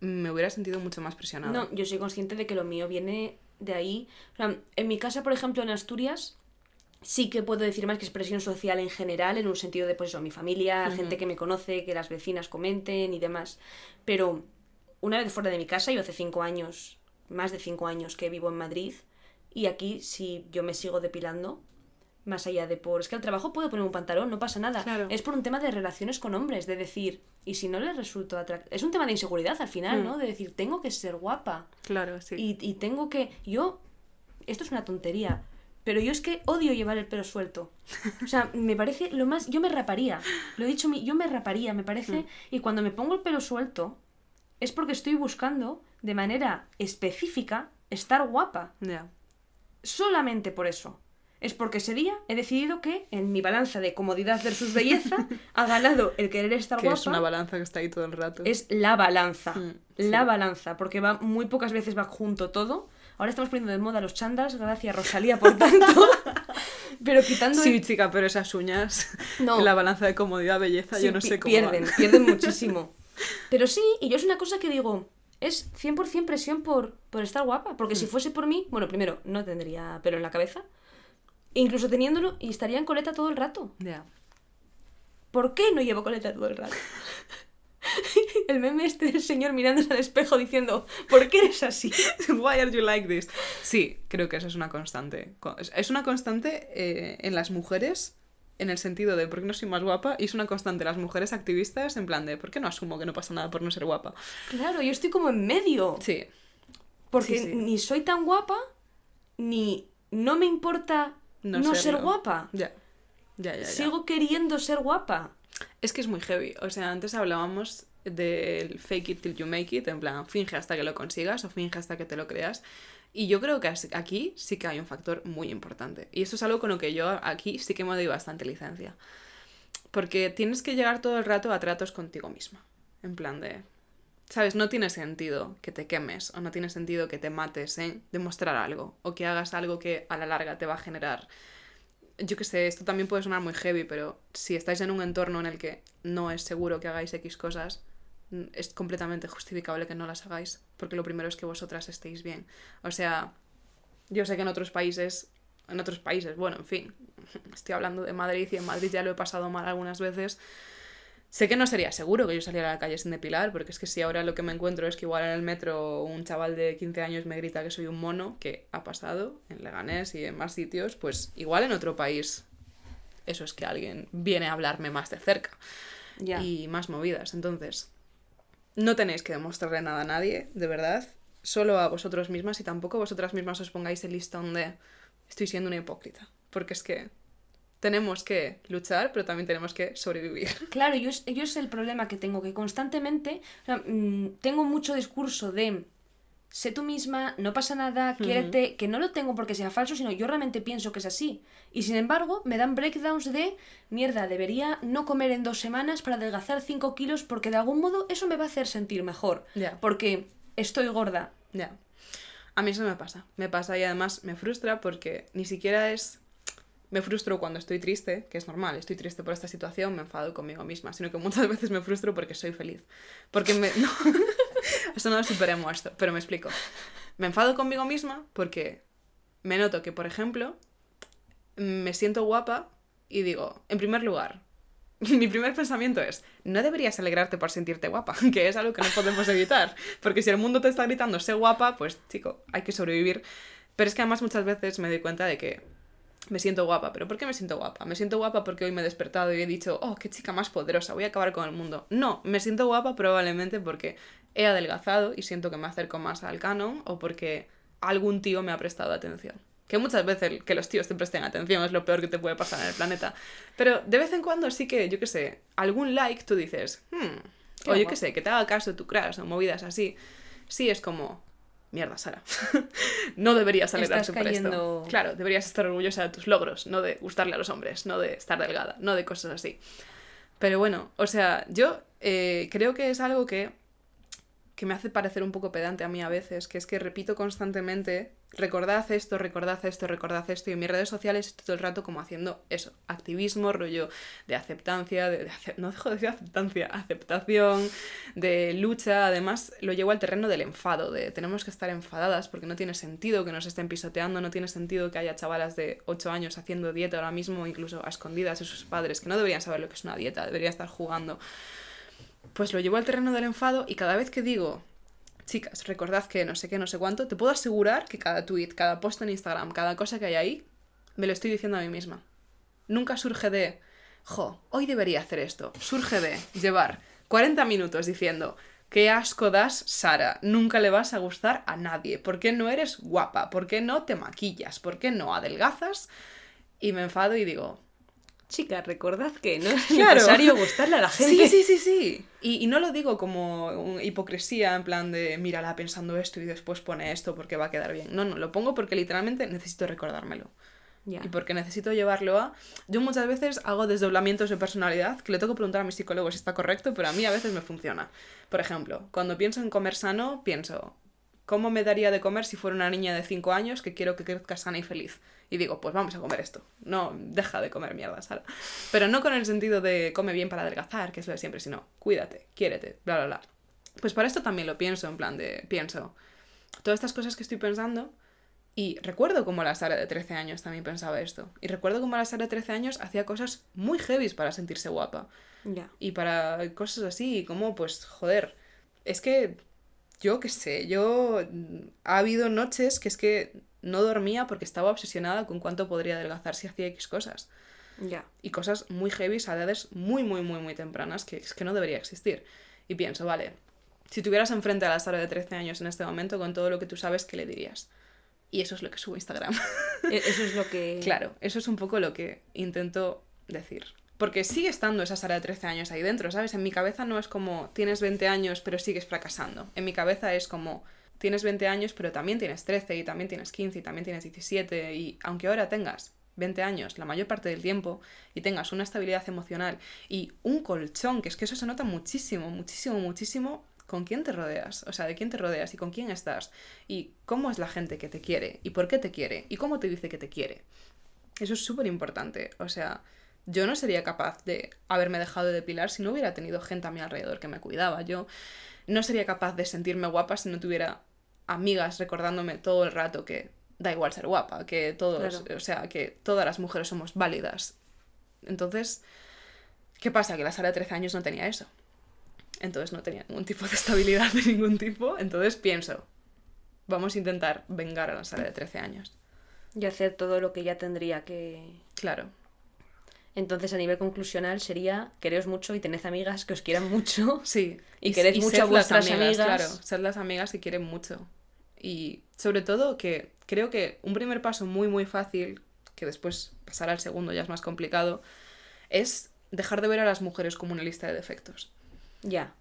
me hubiera sentido mucho más presionada. No, yo soy consciente de que lo mío viene de ahí. En mi casa, por ejemplo, en Asturias, sí que puedo decir más que expresión social en general, en un sentido de, pues eso, mi familia, gente que me conoce, que las vecinas comenten y demás. Pero una vez fuera de mi casa, yo hace cinco años, más de cinco años que vivo en Madrid, y aquí si yo me sigo depilando, más allá de por... Es que al trabajo puedo poner un pantalón, no pasa nada. Claro. Es por un tema de relaciones con hombres, de decir, y si no les resulto atractivo... Es un tema de inseguridad al final, Mm. ¿no? De decir, tengo que ser guapa. Claro, sí. Y, y tengo que. Yo. Esto es una tontería. Pero yo es que odio llevar el pelo suelto. O sea, me parece lo más. Yo me raparía. Lo he dicho, yo me raparía, me parece. Mm. Y cuando me pongo el pelo suelto, es porque estoy buscando de manera específica estar guapa. Solamente por eso. Es porque ese día he decidido que en mi balanza de comodidad versus belleza ha ganado el querer estar Que guapa. es una balanza que está ahí todo el rato. Es la balanza. Mm, La balanza, porque va muy pocas veces va junto todo. Ahora estamos poniendo de moda los chandals, gracias Rosalía por tanto. Pero quitando Sí, el- chica, pero esas uñas, No. en la balanza de comodidad, belleza, Sí, yo no sé cómo pierden, van. pierden muchísimo. Pero sí, y yo es una cosa que digo, es 100% presión por, por estar guapa, porque Mm. si fuese por mí, bueno, primero, no tendría pelo en la cabeza, incluso teniéndolo, y estaría en coleta todo el rato. Ya. ¿Por qué no llevo coleta todo el rato? El meme este del señor mirándose al espejo diciendo, ¿por qué eres así? Why are you like this? Sí, creo que eso es una constante. Co- es- una constante eh, en las mujeres, en el sentido de por qué no soy más guapa, y es una constante en las mujeres activistas, en plan de por qué no asumo que no pasa nada por no ser guapa. Claro, yo estoy como en medio. Sí, Porque Sí, sí. ni soy tan guapa, ni no me importa No no, ser guapa. ya. Ya, ya, ya. Sigo queriendo ser guapa. Es que es muy heavy. O sea, antes hablábamos del fake it till you make it, en plan, finge hasta que lo consigas o finge hasta que te lo creas. Y yo creo que aquí sí que hay un factor muy importante. Y eso es algo con lo que yo aquí sí que me doy bastante licencia. Porque tienes que llegar todo el rato a tratos contigo misma. En plan de... ¿Sabes? No tiene sentido que te quemes o no tiene sentido que te mates en demostrar algo o que hagas algo que a la larga te va a generar yo qué sé, esto también puede sonar muy heavy, pero si estáis en un entorno en el que no es seguro que hagáis X cosas, es completamente justificable que no las hagáis, porque lo primero es que vosotras estéis bien. O sea, yo sé que en otros países, en otros países, bueno, en fin, estoy hablando de Madrid y en Madrid ya lo he pasado mal algunas veces. Sé que no sería seguro que yo saliera a la calle sin depilar, porque es que si ahora lo que me encuentro es que igual en el metro un chaval de 15 años me grita que soy un mono, que ha pasado en Leganés y en más sitios, pues igual en otro país eso es que alguien viene a hablarme más de cerca y más movidas. Entonces, no tenéis que demostrarle nada a nadie, de verdad, solo a vosotros mismas y tampoco vosotras mismas os pongáis el listón de estoy siendo una hipócrita, porque es que tenemos que luchar, pero también tenemos que sobrevivir. Claro, yo es, yo es el problema que tengo, que constantemente o sea, mm, tengo mucho discurso de sé tú misma, no pasa nada, quiérete, que no lo tengo porque sea falso, sino yo realmente pienso que es así. Y sin embargo, me dan breakdowns de mierda, debería no comer en dos semanas para adelgazar 5 kilos porque de algún modo eso me va a hacer sentir mejor. Ya. Porque estoy gorda. Ya. A mí eso me pasa. Me pasa y además me frustra porque ni siquiera es... Me frustro cuando estoy triste, que es normal, estoy triste por esta situación, me enfado conmigo misma, sino que muchas veces me frustro porque soy feliz. Porque me... No, esto no lo superemos esto, pero me explico. Me enfado conmigo misma porque me noto que, por ejemplo, me siento guapa y digo, en primer lugar, mi primer pensamiento es, no deberías alegrarte por sentirte guapa, que es algo que no podemos evitar, porque si el mundo te está gritando, sé guapa, pues chico, hay que sobrevivir. Pero es que además muchas veces me doy cuenta de que me siento guapa, pero ¿por qué me siento guapa? Me siento guapa porque hoy me he despertado y he dicho, oh, qué chica más poderosa, voy a acabar con el mundo. No, me siento guapa probablemente porque he adelgazado y siento que me acerco más al canon o porque algún tío me ha prestado atención. Que muchas veces que los tíos te presten atención es lo peor que te puede pasar en el planeta. Pero de vez en cuando sí que, yo qué sé, algún like tú dices, hmm, o yo qué sé, que te haga caso tu crush o movidas así. Sí es como, mierda, Sara. no deberías alegrarte por esto. Claro, deberías estar orgullosa de tus logros, no de gustarle a los hombres, no de estar delgada, no de cosas así. Pero bueno, o sea, yo eh, creo que es algo que que me hace parecer un poco pedante a mí a veces, que es que repito constantemente, recordad esto, recordad esto, recordad esto, y en mis redes sociales estoy todo el rato como haciendo eso, activismo, rollo de aceptancia, de, no dejo de decir aceptancia, aceptación, de lucha, además lo llevo al terreno del enfado, de tenemos que estar enfadadas porque no tiene sentido que nos estén pisoteando, no tiene sentido que haya chavalas de 8 años haciendo dieta ahora mismo, incluso a escondidas de sus padres, que no deberían saber lo que es una dieta, deberían estar jugando pues lo llevo al terreno del enfado y cada vez que digo, chicas, recordad que no sé qué, no sé cuánto, te puedo asegurar que cada tweet, cada post en Instagram, cada cosa que hay ahí, me lo estoy diciendo a mí misma. Nunca surge de, jo, hoy debería hacer esto. Surge de llevar 40 minutos diciendo, qué asco das, Sara, nunca le vas a gustar a nadie. ¿Por qué no eres guapa? ¿Por qué no te maquillas? ¿Por qué no adelgazas? Y me enfado y digo, Chicas, recordad que no es necesario gustarle a la Sí, gente. sí, sí, sí. Y, y no lo digo como hipocresía, en plan de mírala pensando esto y después pone esto porque va a quedar bien. No, no, lo pongo porque literalmente necesito recordármelo. Ya. Y porque necesito llevarlo a... Yo muchas veces hago desdoblamientos de personalidad que le tengo que preguntar a mi psicólogo si está correcto, pero a mí a veces me funciona. Por ejemplo, cuando pienso en comer sano, pienso, ¿cómo me daría de comer si fuera una niña de 5 años que quiero que crezca sana y feliz? Y digo, pues vamos a comer esto. No, deja de comer mierda, Sara. Pero no con el sentido de come bien para adelgazar, que es lo de siempre, sino cuídate, quiérete, bla, bla, bla. Pues para esto también lo pienso, en plan de, pienso, todas estas cosas que estoy pensando, y recuerdo como la Sara de 13 años también pensaba esto. Y recuerdo como la Sara de 13 años hacía cosas muy heavies para sentirse guapa. Ya. Y para cosas así, como pues, joder, es que yo qué sé, yo ha habido noches que es que no dormía porque estaba obsesionada con cuánto podría adelgazar si hacía X cosas. Ya. Y cosas muy heavy a edades muy, muy, muy, muy tempranas que es que no debería existir. Y pienso, vale, si tuvieras enfrente a la Sara de 13 años en este momento con todo lo que tú sabes, ¿qué le dirías? Y eso es lo que subo a Instagram. E- Eso es lo que. Claro, eso es un poco lo que intento decir. Porque sigue estando esa Sara de 13 años ahí dentro, ¿sabes? En mi cabeza no es como tienes 20 años pero sigues fracasando. En mi cabeza es como tienes 20 años pero también tienes 13 y también tienes 15 y también tienes 17 y aunque ahora tengas 20 años la mayor parte del tiempo y tengas una estabilidad emocional y un colchón, que es que eso se nota muchísimo, muchísimo, muchísimo con quién te rodeas, o sea, de quién te rodeas y con quién estás y cómo es la gente que te quiere y por qué te quiere y cómo te dice que te quiere. Eso es súper importante, o sea, yo no sería capaz de haberme dejado de depilar si no hubiera tenido gente a mi alrededor que me cuidaba. Yo no sería capaz de sentirme guapa si no tuviera amigas recordándome todo el rato que da igual ser guapa, que todos, Claro. o sea, que todas las mujeres somos válidas. Entonces, ¿qué pasa? Que la Sara de 13 años no tenía eso. Entonces no tenía ningún tipo de estabilidad de ningún tipo. Entonces pienso, vamos a intentar vengar a la Sara de 13 años. Y hacer todo lo que ya tendría que. Claro, Entonces, a nivel conclusional, sería quereos mucho y tened amigas que os quieran mucho. Sí, Y queréis mucho sed a vuestras las amigas. Claro, ser las amigas que quieren mucho. Y sobre todo que creo que un primer paso muy, muy fácil, que después pasar al segundo ya es más complicado, es dejar de ver a las mujeres como una lista de defectos. Ya.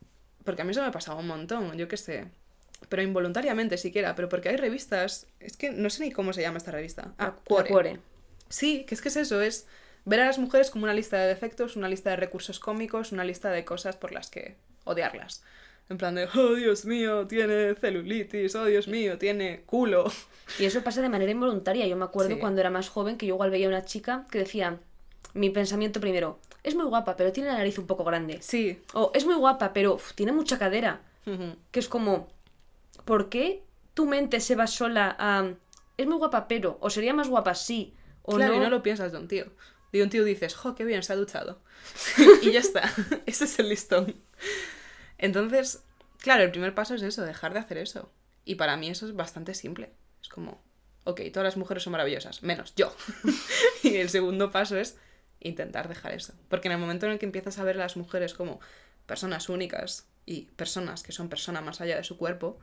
Porque a mí eso me ha pasado un montón, yo qué sé. Pero involuntariamente siquiera, pero porque hay revistas, es que no sé ni cómo se llama esta revista. Ah, cuore. Sí, que es que es eso, es ver a las mujeres como una lista de defectos, una lista de recursos cómicos, una lista de cosas por las que odiarlas. En plan de, oh Dios mío, tiene celulitis, oh Dios mío, tiene culo. Y eso pasa de manera involuntaria. Yo me acuerdo Sí. cuando era más joven que yo igual veía a una chica que decía, mi pensamiento primero, es muy guapa, pero tiene la nariz un poco grande. Sí. O es muy guapa, pero uf, tiene mucha cadera. Que es como, ¿por qué tu mente se va sola a... Es muy guapa, pero... O sería más guapa, sí. O claro, no. y no lo piensas de un tío. De un tío dices, jo, qué bien, se ha duchado. y ya está. Ese es el listón. Entonces, claro, el primer paso es eso, dejar de hacer eso. Y para mí eso es bastante simple. Es como, ok, todas las mujeres son maravillosas, menos yo. y el segundo paso es intentar dejar eso. Porque en el momento en el que empiezas a ver a las mujeres como personas únicas y personas que son personas más allá de su cuerpo,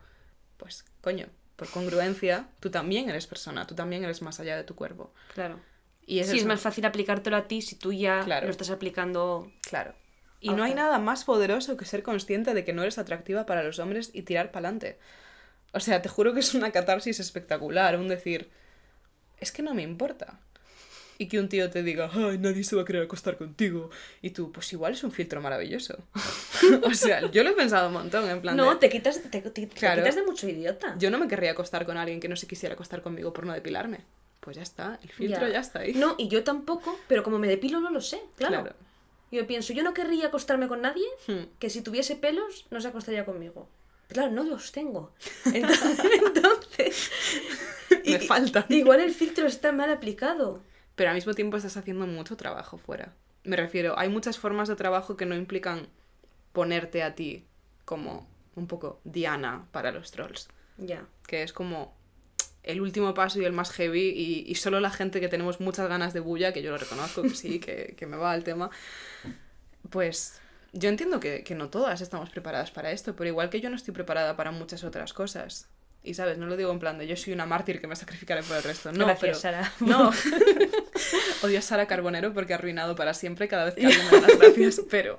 pues coño, por congruencia, tú también eres persona, tú también eres más allá de tu cuerpo. Claro. Y es sí, es eso. más fácil aplicártelo a ti si tú ya Claro. lo estás aplicando... Claro. Y no hay nada más poderoso que ser consciente de que no eres atractiva para los hombres y tirar para adelante. O sea, te juro que es una catarsis espectacular, un decir, es que no me importa. y que un tío te diga, ay, nadie se va a querer acostar contigo. Y tú, pues igual es un filtro maravilloso. o sea, yo lo he pensado un montón, en plan. No, de, te quitas, te, te- te Claro. quitas de mucho idiota. Yo no me querría acostar con alguien que no se quisiera acostar conmigo por no depilarme. Pues ya está, el filtro ya, está ahí. No, y yo tampoco, pero como me depilo no lo sé, claro. Claro. Yo pienso, yo no querría acostarme con nadie Hmm. que si tuviese pelos no se acostaría conmigo. Pero claro, no los tengo. Entonces, entonces, Me faltan. igual el filtro está mal aplicado. Pero al mismo tiempo estás haciendo mucho trabajo fuera. Me refiero, hay muchas formas de trabajo que no implican ponerte a ti como un poco Diana para los trolls. Ya. Que es como el último paso y el más heavy y, y solo la gente que tenemos muchas ganas de bulla, que yo lo reconozco, que sí, que, que me va al tema, pues yo entiendo que, que no todas estamos preparadas para esto, pero igual que yo no estoy preparada para muchas otras cosas. Y sabes, no lo digo en plan de yo soy una mártir que me sacrificaré por el resto. No, Gracias, pero, Sara. No. Odio a Sara Carbonero porque ha arruinado para siempre cada vez que alguien me da las gracias, pero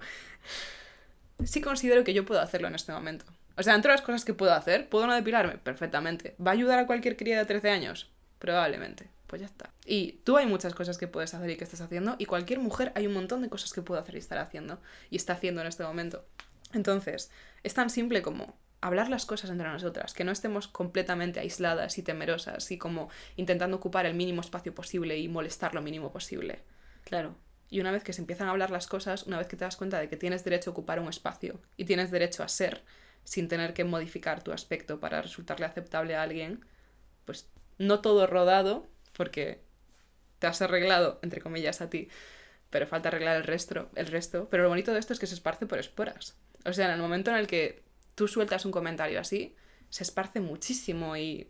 sí considero que yo puedo hacerlo en este momento. O sea, entre las cosas que puedo hacer, ¿puedo no depilarme? Perfectamente. ¿Va a ayudar a cualquier cría de 13 años? Probablemente. Pues ya está. Y tú hay muchas cosas que puedes hacer y que estás haciendo, y cualquier mujer hay un montón de cosas que puede hacer y estar haciendo, y está haciendo en este momento. Entonces, es tan simple como hablar las cosas entre nosotras, que no estemos completamente aisladas y temerosas y como intentando ocupar el mínimo espacio posible y molestar lo mínimo posible. Claro. Y una vez que se empiezan a hablar las cosas, una vez que te das cuenta de que tienes derecho a ocupar un espacio y tienes derecho a ser sin tener que modificar tu aspecto para resultarle aceptable a alguien, pues no todo rodado, porque te has arreglado, entre comillas, a ti, pero falta arreglar el resto, el resto. Pero lo bonito de esto es que se esparce por esporas. O sea, en el momento en el que tú sueltas un comentario así, se esparce muchísimo y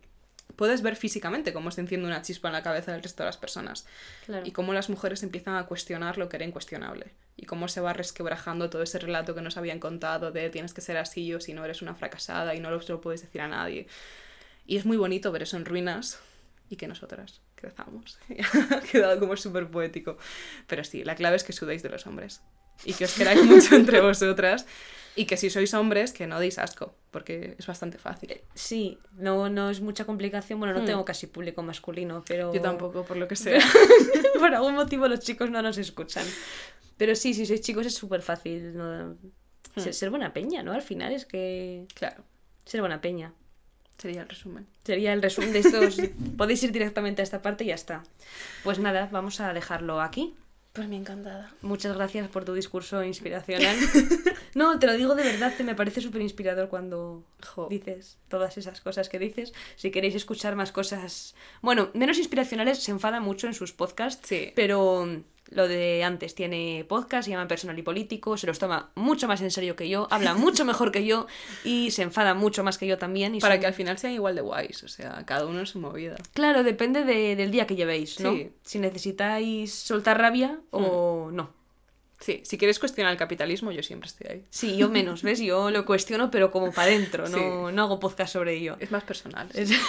puedes ver físicamente cómo se enciende una chispa en la cabeza del resto de las personas Claro. y cómo las mujeres empiezan a cuestionar lo que era incuestionable y cómo se va resquebrajando todo ese relato que nos habían contado de tienes que ser así o si no eres una fracasada y no lo, lo puedes decir a nadie. Y es muy bonito ver eso en ruinas y que nosotras crezamos. ha quedado como súper poético. Pero sí, la clave es que sudéis de los hombres y que os queráis mucho entre vosotras y que si sois hombres que no deis asco, porque es bastante fácil. Sí, no, no es mucha complicación. Bueno, no Hmm. tengo casi público masculino, pero. Yo tampoco, por lo que sea. Por algún motivo los chicos no nos escuchan. Pero sí, si sois chicos es súper fácil. ¿no? Ser, ser buena peña, ¿no? Al final es que. Claro, Ser buena peña. sería el resumen. Sería el resumen de estos. Podéis ir directamente a esta parte y ya está. Pues nada, vamos a dejarlo aquí. Pues me encantada. Muchas gracias por tu discurso inspiracional. No, te lo digo de verdad, te me parece súper inspirador cuando Jo. dices todas esas cosas que dices. Si queréis escuchar más cosas, bueno, menos inspiracionales, se enfada mucho en sus podcasts, Sí. pero lo de antes tiene podcast, se llama Personal y Político, se los toma mucho más en serio que yo, habla mucho mejor que yo y se enfada mucho más que yo también. Y Para son- que al final sean igual de guays, o sea, cada uno en su movida. Claro, depende de- del día que llevéis, ¿no? Sí. Si necesitáis soltar rabia o no. Sí, si quieres cuestionar el capitalismo, yo siempre estoy ahí. Sí, yo menos, ¿ves? Yo lo cuestiono, pero como para adentro, no, Sí. no hago podcast sobre ello. Es más personal. Es-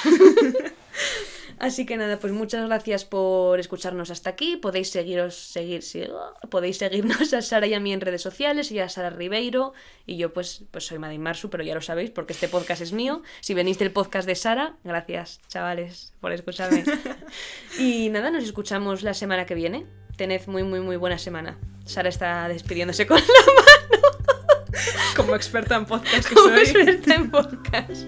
Así que nada, pues muchas gracias por escucharnos hasta aquí. Podéis seguiros, seguir, sí, podéis seguirnos a Sara y a mí en redes sociales, y a Sara Ribeiro, y yo pues, pues soy Madin Marsu, pero ya lo sabéis porque este podcast es mío. Si venís del podcast de Sara, gracias, chavales, por escucharme. y nada, nos escuchamos la semana que viene. Tened muy, muy, muy buena semana. Sara está despidiéndose con Como experta en podcast que como soy. experta en podcast.